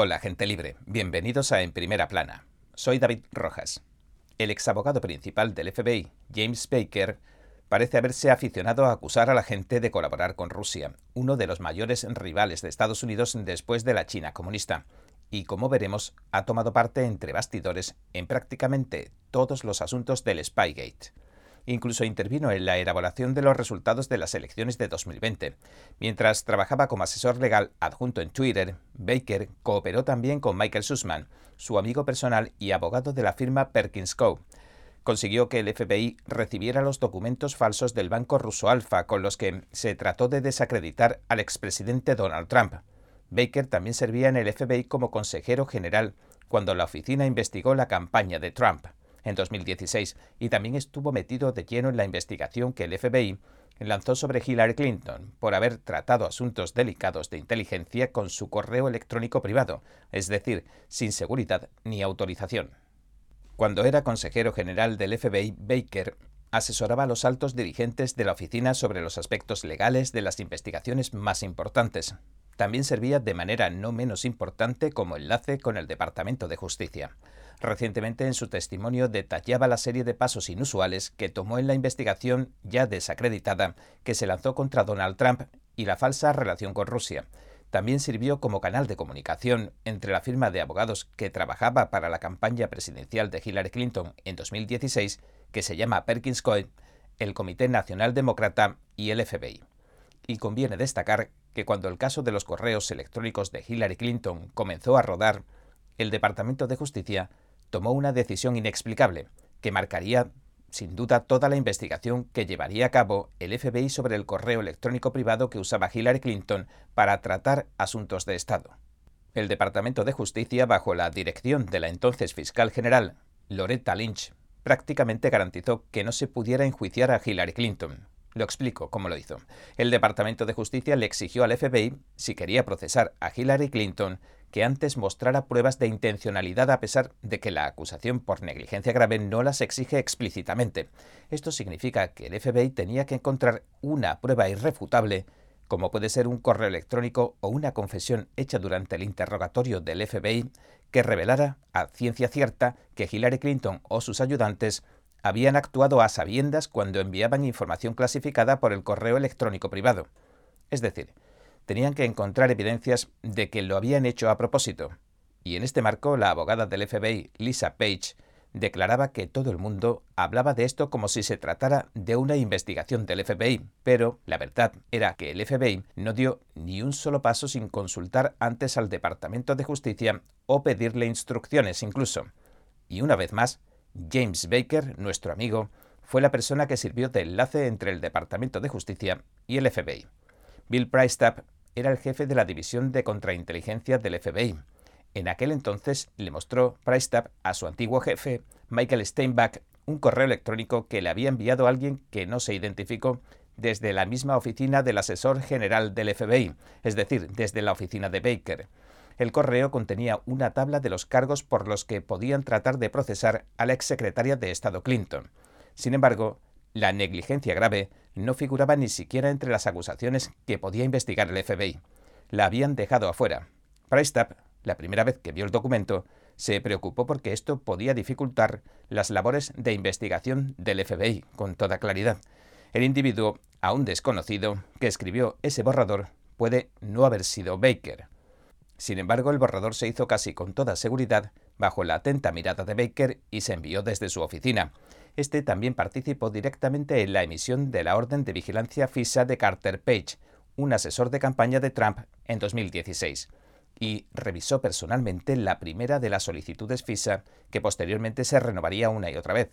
Hola, gente libre. Bienvenidos a En Primera Plana. Soy David Rojas. El exabogado principal del FBI, James Baker, parece haberse aficionado a acusar a la gente de colaborar con Rusia, uno de los mayores rivales de Estados Unidos después de la China comunista, y como veremos, ha tomado parte entre bastidores en prácticamente todos los asuntos del Spygate. Incluso intervino en la elaboración de los resultados de las elecciones de 2020. Mientras trabajaba como asesor legal adjunto en Twitter, Baker cooperó también con Michael Sussman, su amigo personal y abogado de la firma Perkins Co. Consiguió que el FBI recibiera los documentos falsos del banco ruso Alfa con los que se trató de desacreditar al expresidente Donald Trump. Baker también servía en el FBI como consejero general cuando la oficina investigó la campaña de Trump en 2016 y también estuvo metido de lleno en la investigación que el FBI lanzó sobre Hillary Clinton por haber tratado asuntos delicados de inteligencia con su correo electrónico privado, es decir, sin seguridad ni autorización. Cuando era consejero general del FBI, Baker asesoraba a los altos dirigentes de la oficina sobre los aspectos legales de las investigaciones más importantes. También servía de manera no menos importante como enlace con el Departamento de Justicia. Recientemente en su testimonio detallaba la serie de pasos inusuales que tomó en la investigación ya desacreditada que se lanzó contra Donald Trump y la falsa relación con Rusia. También sirvió como canal de comunicación entre la firma de abogados que trabajaba para la campaña presidencial de Hillary Clinton en 2016, que se llama Perkins Coie, el Comité Nacional Demócrata y el FBI. Y conviene destacar que cuando el caso de los correos electrónicos de Hillary Clinton comenzó a rodar, el Departamento de Justicia tomó una decisión inexplicable que marcaría sin duda toda la investigación que llevaría a cabo el FBI sobre el correo electrónico privado que usaba Hillary Clinton para tratar asuntos de Estado. El Departamento de Justicia, bajo la dirección de la entonces fiscal general Loretta Lynch, prácticamente garantizó que no se pudiera enjuiciar a Hillary Clinton. Lo explico cómo lo hizo. El Departamento de Justicia le exigió al FBI, si quería procesar a Hillary Clinton, que antes mostrara pruebas de intencionalidad a pesar de que la acusación por negligencia grave no las exige explícitamente. Esto significa que el FBI tenía que encontrar una prueba irrefutable, como puede ser un correo electrónico o una confesión hecha durante el interrogatorio del FBI, que revelara a ciencia cierta que Hillary Clinton o sus ayudantes habían actuado a sabiendas cuando enviaban información clasificada por el correo electrónico privado. Es decir, tenían que encontrar evidencias de que lo habían hecho a propósito. Y en este marco, la abogada del FBI, Lisa Page, declaraba que todo el mundo hablaba de esto como si se tratara de una investigación del FBI, pero la verdad era que el FBI no dio ni un solo paso sin consultar antes al Departamento de Justicia o pedirle instrucciones incluso. Y una vez más, James Baker, nuestro amigo, fue la persona que sirvió de enlace entre el Departamento de Justicia y el FBI. Bill Priestap era el jefe de la división de contrainteligencia del FBI. En aquel entonces le mostró Priestap a su antiguo jefe, Michael Steinbach, un correo electrónico que le había enviado alguien que no se identificó desde la misma oficina del asesor general del FBI, es decir, desde la oficina de Baker. El correo contenía una tabla de los cargos por los que podían tratar de procesar a la exsecretaria de Estado Clinton. Sin embargo, la negligencia grave no figuraba ni siquiera entre las acusaciones que podía investigar el FBI. La habían dejado afuera. Priestap, la primera vez que vio el documento, se preocupó porque esto podía dificultar las labores de investigación del FBI con toda claridad. El individuo, aún desconocido, que escribió ese borrador puede no haber sido Baker. Sin embargo, el borrador se hizo casi con toda seguridad bajo la atenta mirada de Baker y se envió desde su oficina. Este también participó directamente en la emisión de la orden de vigilancia FISA de Carter Page, un asesor de campaña de Trump en 2016, y revisó personalmente la primera de las solicitudes FISA que posteriormente se renovaría una y otra vez.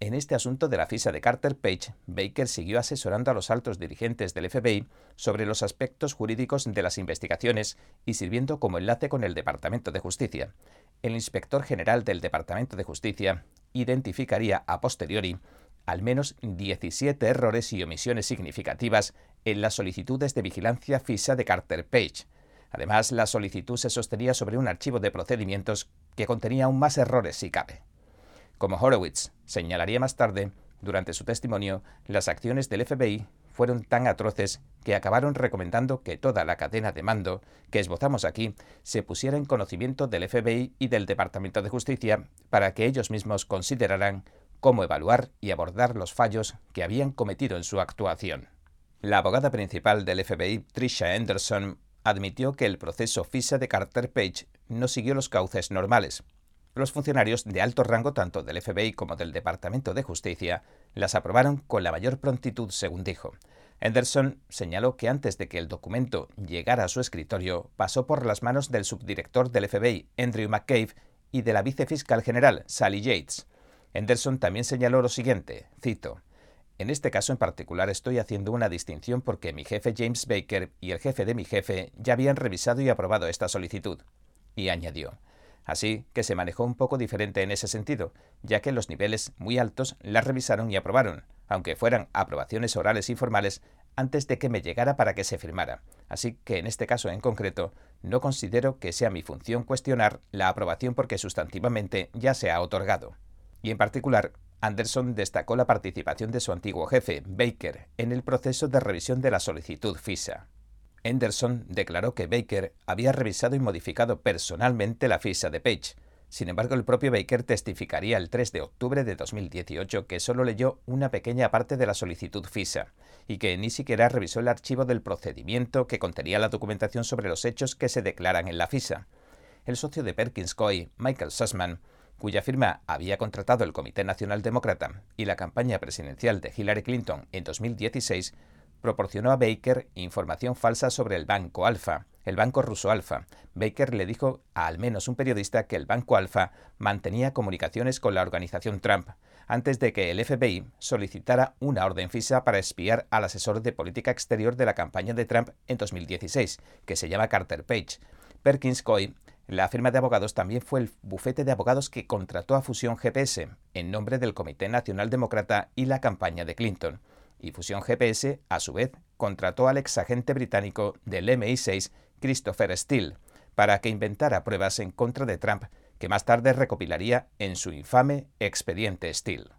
En este asunto de la FISA de Carter Page, Baker siguió asesorando a los altos dirigentes del FBI sobre los aspectos jurídicos de las investigaciones y sirviendo como enlace con el Departamento de Justicia. El inspector general del Departamento de Justicia, identificaría a posteriori al menos 17 errores y omisiones significativas en las solicitudes de vigilancia FISA de Carter Page. Además, la solicitud se sostenía sobre un archivo de procedimientos que contenía aún más errores si cabe. Como Horowitz señalaría más tarde, durante su testimonio, las acciones del FBI fueron tan atroces que acabaron recomendando que toda la cadena de mando que esbozamos aquí se pusiera en conocimiento del FBI y del Departamento de Justicia para que ellos mismos consideraran cómo evaluar y abordar los fallos que habían cometido en su actuación. La abogada principal del FBI, Trisha Anderson, admitió que el proceso FISA de Carter Page no siguió los cauces normales. Los funcionarios de alto rango tanto del FBI como del Departamento de Justicia las aprobaron con la mayor prontitud, según dijo. Anderson señaló que antes de que el documento llegara a su escritorio, pasó por las manos del subdirector del FBI, Andrew McCabe, y de la vicefiscal general, Sally Yates. Anderson también señaló lo siguiente, cito, en este caso en particular estoy haciendo una distinción porque mi jefe James Baker y el jefe de mi jefe ya habían revisado y aprobado esta solicitud. Y añadió, así que se manejó un poco diferente en ese sentido, ya que los niveles muy altos la revisaron y aprobaron, aunque fueran aprobaciones orales y formales, antes de que me llegara para que se firmara. Así que en este caso en concreto, no considero que sea mi función cuestionar la aprobación porque sustantivamente ya se ha otorgado. Y en particular, Anderson destacó la participación de su antiguo jefe, Baker, en el proceso de revisión de la solicitud FISA. Anderson declaró que Baker había revisado y modificado personalmente la FISA de Page. Sin embargo, el propio Baker testificaría el 3 de octubre de 2018 que solo leyó una pequeña parte de la solicitud FISA y que ni siquiera revisó el archivo del procedimiento que contenía la documentación sobre los hechos que se declaran en la FISA. El socio de Perkins Coy, Michael Sussman, cuya firma había contratado el Comité Nacional Demócrata y la campaña presidencial de Hillary Clinton en 2016, proporcionó a Baker información falsa sobre el Banco Alfa, el banco ruso Alfa. Baker le dijo a al menos un periodista que el Banco Alfa mantenía comunicaciones con la organización Trump, antes de que el FBI solicitara una orden FISA para espiar al asesor de política exterior de la campaña de Trump en 2016, que se llama Carter Page. Perkins Coy la firma de abogados también fue el bufete de abogados que contrató a Fusión GPS en nombre del Comité Nacional Demócrata y la campaña de Clinton. Y Fusión GPS, a su vez, contrató al exagente británico del MI6, Christopher Steele, para que inventara pruebas en contra de Trump que más tarde recopilaría en su infame expediente Steele.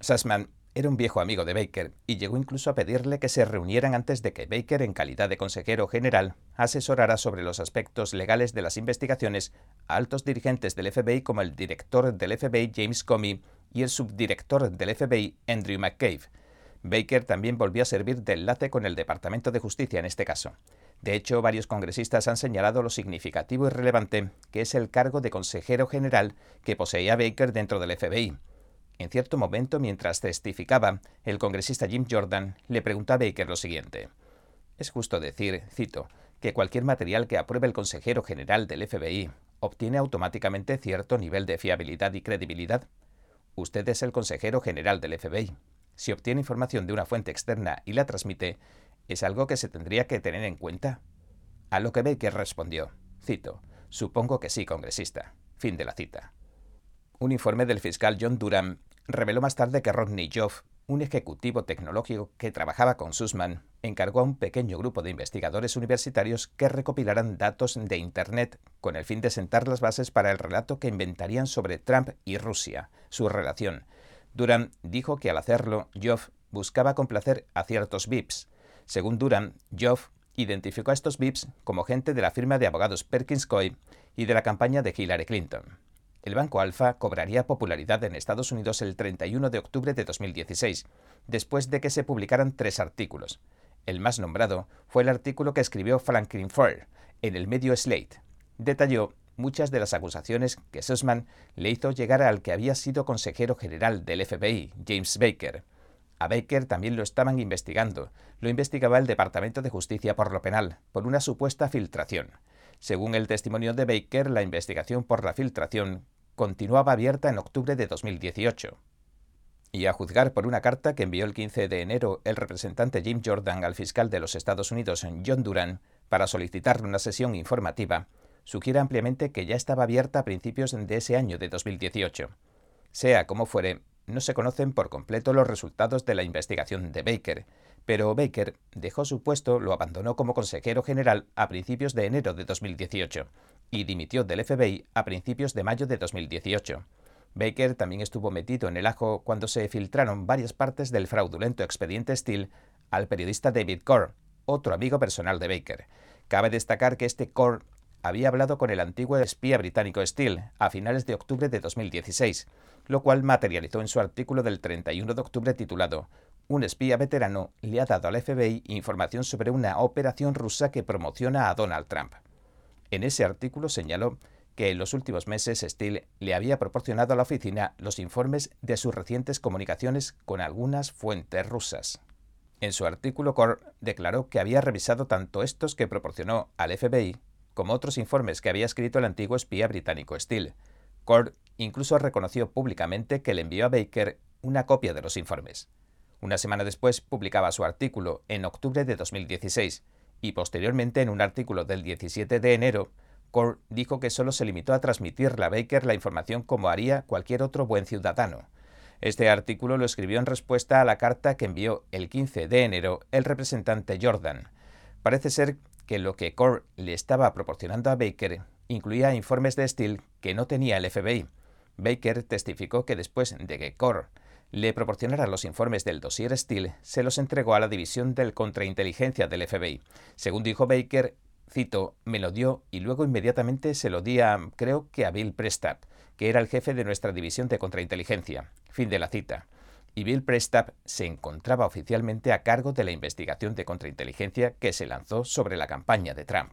Sussman era un viejo amigo de Baker y llegó incluso a pedirle que se reunieran antes de que Baker, en calidad de consejero general, asesorara sobre los aspectos legales de las investigaciones a altos dirigentes del FBI como el director del FBI James Comey y el subdirector del FBI Andrew McCabe. Baker también volvió a servir de enlace con el Departamento de Justicia en este caso. De hecho, varios congresistas han señalado lo significativo y relevante que es el cargo de consejero general que poseía Baker dentro del FBI en cierto momento, mientras testificaba, el congresista Jim Jordan le preguntó a Baker lo siguiente. Es justo decir, cito, que cualquier material que apruebe el consejero general del FBI obtiene automáticamente cierto nivel de fiabilidad y credibilidad. Usted es el consejero general del FBI. Si obtiene información de una fuente externa y la transmite, ¿es algo que se tendría que tener en cuenta? A lo que Baker respondió, cito, supongo que sí, congresista. Fin de la cita. Un informe del fiscal John Durham reveló más tarde que Rodney Joff, un ejecutivo tecnológico que trabajaba con Sussman, encargó a un pequeño grupo de investigadores universitarios que recopilaran datos de Internet con el fin de sentar las bases para el relato que inventarían sobre Trump y Rusia, su relación. Durham dijo que al hacerlo, Joff buscaba complacer a ciertos VIPs. Según Durham, Joff identificó a estos VIPs como gente de la firma de abogados Perkins Coy y de la campaña de Hillary Clinton. El Banco Alfa cobraría popularidad en Estados Unidos el 31 de octubre de 2016, después de que se publicaran tres artículos. El más nombrado fue el artículo que escribió Franklin Furr en el medio Slate. Detalló muchas de las acusaciones que Sussman le hizo llegar al que había sido consejero general del FBI, James Baker. A Baker también lo estaban investigando. Lo investigaba el Departamento de Justicia por lo penal, por una supuesta filtración. Según el testimonio de Baker, la investigación por la filtración continuaba abierta en octubre de 2018. Y a juzgar por una carta que envió el 15 de enero el representante Jim Jordan al fiscal de los Estados Unidos, John Duran, para solicitarle una sesión informativa, sugiere ampliamente que ya estaba abierta a principios de ese año de 2018. Sea como fuere, no se conocen por completo los resultados de la investigación de Baker, pero Baker dejó su puesto, lo abandonó como consejero general a principios de enero de 2018 y dimitió del FBI a principios de mayo de 2018. Baker también estuvo metido en el ajo cuando se filtraron varias partes del fraudulento expediente Steele al periodista David Core, otro amigo personal de Baker. Cabe destacar que este Core había hablado con el antiguo espía británico Steele a finales de octubre de 2016, lo cual materializó en su artículo del 31 de octubre titulado Un espía veterano le ha dado al FBI información sobre una operación rusa que promociona a Donald Trump. En ese artículo señaló que en los últimos meses Steele le había proporcionado a la oficina los informes de sus recientes comunicaciones con algunas fuentes rusas. En su artículo, Core declaró que había revisado tanto estos que proporcionó al FBI como otros informes que había escrito el antiguo espía británico Steele. Core incluso reconoció públicamente que le envió a Baker una copia de los informes. Una semana después publicaba su artículo, en octubre de 2016, y posteriormente en un artículo del 17 de enero, Core dijo que solo se limitó a transmitirle a Baker la información como haría cualquier otro buen ciudadano. Este artículo lo escribió en respuesta a la carta que envió el 15 de enero el representante Jordan. Parece ser que lo que Core le estaba proporcionando a Baker incluía informes de Steele que no tenía el FBI. Baker testificó que después de que Core le proporcionara los informes del dossier Steele, se los entregó a la división del contrainteligencia del FBI. Según dijo Baker, cito, me lo dio y luego inmediatamente se lo di a, creo que a Bill Prestap, que era el jefe de nuestra división de contrainteligencia. Fin de la cita. Y Bill Prestap se encontraba oficialmente a cargo de la investigación de contrainteligencia que se lanzó sobre la campaña de Trump.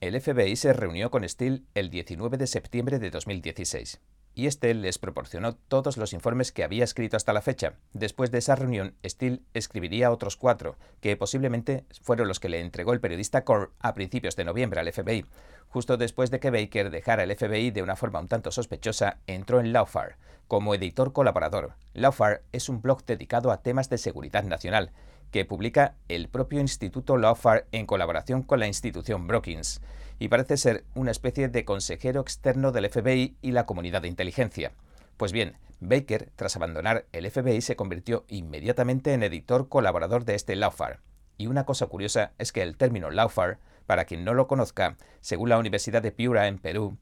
El FBI se reunió con Steele el 19 de septiembre de 2016 y este les proporcionó todos los informes que había escrito hasta la fecha. Después de esa reunión, Steele escribiría otros cuatro, que posiblemente fueron los que le entregó el periodista Core a principios de noviembre al FBI. Justo después de que Baker dejara el FBI de una forma un tanto sospechosa, entró en Lawfare como editor colaborador. Lawfare es un blog dedicado a temas de seguridad nacional que publica el propio Instituto Lawfare en colaboración con la institución Brookings, y parece ser una especie de consejero externo del FBI y la comunidad de inteligencia. Pues bien, Baker, tras abandonar el FBI, se convirtió inmediatamente en editor colaborador de este Lawfare. Y una cosa curiosa es que el término Lawfare, para quien no lo conozca, según la Universidad de Piura en Perú,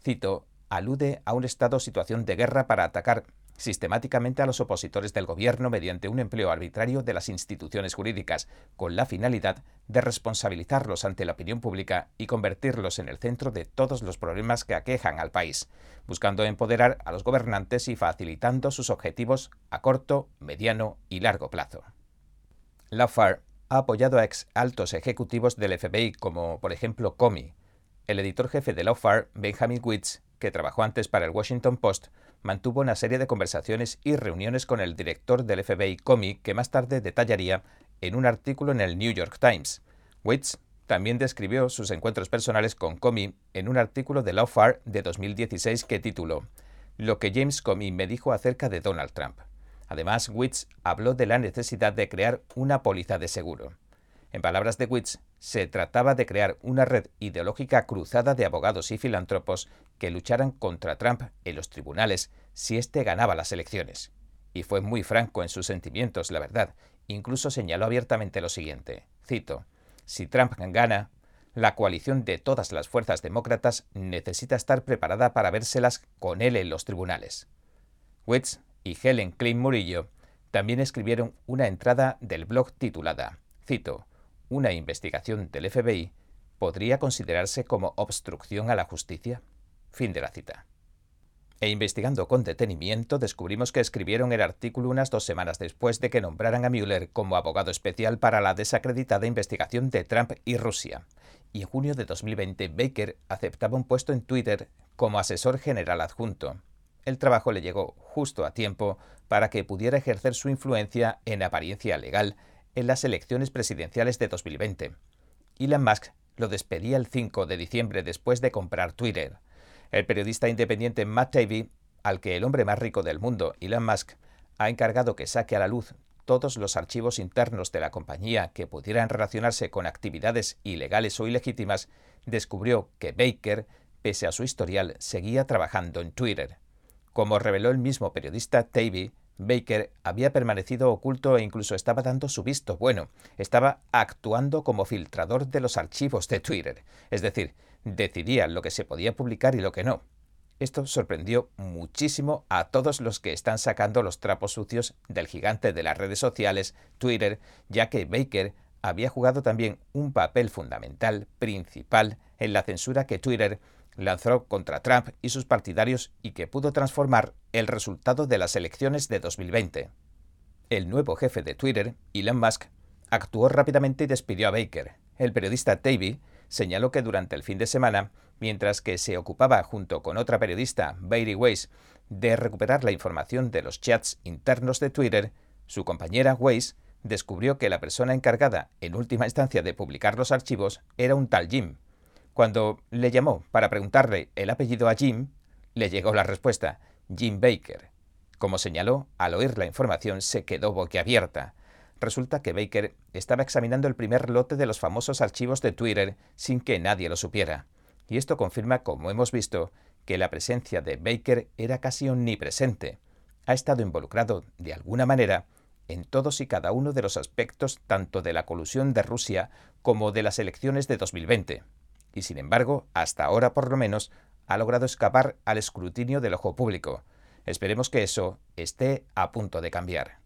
cito, alude a un estado situación de guerra para atacar sistemáticamente a los opositores del gobierno mediante un empleo arbitrario de las instituciones jurídicas, con la finalidad de responsabilizarlos ante la opinión pública y convertirlos en el centro de todos los problemas que aquejan al país, buscando empoderar a los gobernantes y facilitando sus objetivos a corto, mediano y largo plazo. Lafar ha apoyado a ex altos ejecutivos del FBI como, por ejemplo, Comey. El editor jefe de Lawfare, Benjamin Witz, que trabajó antes para el Washington Post, mantuvo una serie de conversaciones y reuniones con el director del FBI Comey que más tarde detallaría en un artículo en el New York Times. Witz también describió sus encuentros personales con Comey en un artículo de Lawfare de 2016 que tituló Lo que James Comey me dijo acerca de Donald Trump. Además, Witz habló de la necesidad de crear una póliza de seguro. En palabras de Witz, se trataba de crear una red ideológica cruzada de abogados y filántropos que lucharan contra Trump en los tribunales si éste ganaba las elecciones. Y fue muy franco en sus sentimientos, la verdad. Incluso señaló abiertamente lo siguiente, cito, Si Trump gana, la coalición de todas las fuerzas demócratas necesita estar preparada para vérselas con él en los tribunales. Witz y Helen Klein Murillo también escribieron una entrada del blog titulada, cito, una investigación del FBI podría considerarse como obstrucción a la justicia? Fin de la cita. E investigando con detenimiento, descubrimos que escribieron el artículo unas dos semanas después de que nombraran a Mueller como abogado especial para la desacreditada investigación de Trump y Rusia. Y en junio de 2020, Baker aceptaba un puesto en Twitter como asesor general adjunto. El trabajo le llegó justo a tiempo para que pudiera ejercer su influencia en apariencia legal en las elecciones presidenciales de 2020. Elon Musk lo despedía el 5 de diciembre después de comprar Twitter. El periodista independiente Matt Taibbi, al que el hombre más rico del mundo, Elon Musk, ha encargado que saque a la luz todos los archivos internos de la compañía que pudieran relacionarse con actividades ilegales o ilegítimas, descubrió que Baker, pese a su historial, seguía trabajando en Twitter. Como reveló el mismo periodista Taibbi, Baker había permanecido oculto e incluso estaba dando su visto bueno. Estaba actuando como filtrador de los archivos de Twitter. Es decir, decidía lo que se podía publicar y lo que no. Esto sorprendió muchísimo a todos los que están sacando los trapos sucios del gigante de las redes sociales, Twitter, ya que Baker había jugado también un papel fundamental, principal, en la censura que Twitter lanzó contra Trump y sus partidarios y que pudo transformar el resultado de las elecciones de 2020. El nuevo jefe de Twitter, Elon Musk, actuó rápidamente y despidió a Baker. El periodista Tavy señaló que durante el fin de semana, mientras que se ocupaba junto con otra periodista, Bailey Weiss, de recuperar la información de los chats internos de Twitter, su compañera Weiss descubrió que la persona encargada en última instancia de publicar los archivos era un tal Jim. Cuando le llamó para preguntarle el apellido a Jim, le llegó la respuesta, Jim Baker. Como señaló, al oír la información se quedó boquiabierta. Resulta que Baker estaba examinando el primer lote de los famosos archivos de Twitter sin que nadie lo supiera. Y esto confirma, como hemos visto, que la presencia de Baker era casi omnipresente. Ha estado involucrado, de alguna manera, en todos y cada uno de los aspectos tanto de la colusión de Rusia como de las elecciones de 2020. Y sin embargo, hasta ahora por lo menos, ha logrado escapar al escrutinio del ojo público. Esperemos que eso esté a punto de cambiar.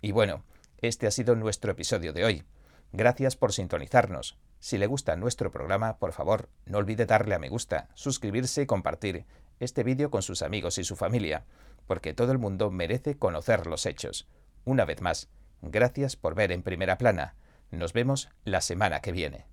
Y bueno, este ha sido nuestro episodio de hoy. Gracias por sintonizarnos. Si le gusta nuestro programa, por favor, no olvide darle a me gusta, suscribirse y compartir este vídeo con sus amigos y su familia, porque todo el mundo merece conocer los hechos. Una vez más, gracias por ver en primera plana. Nos vemos la semana que viene.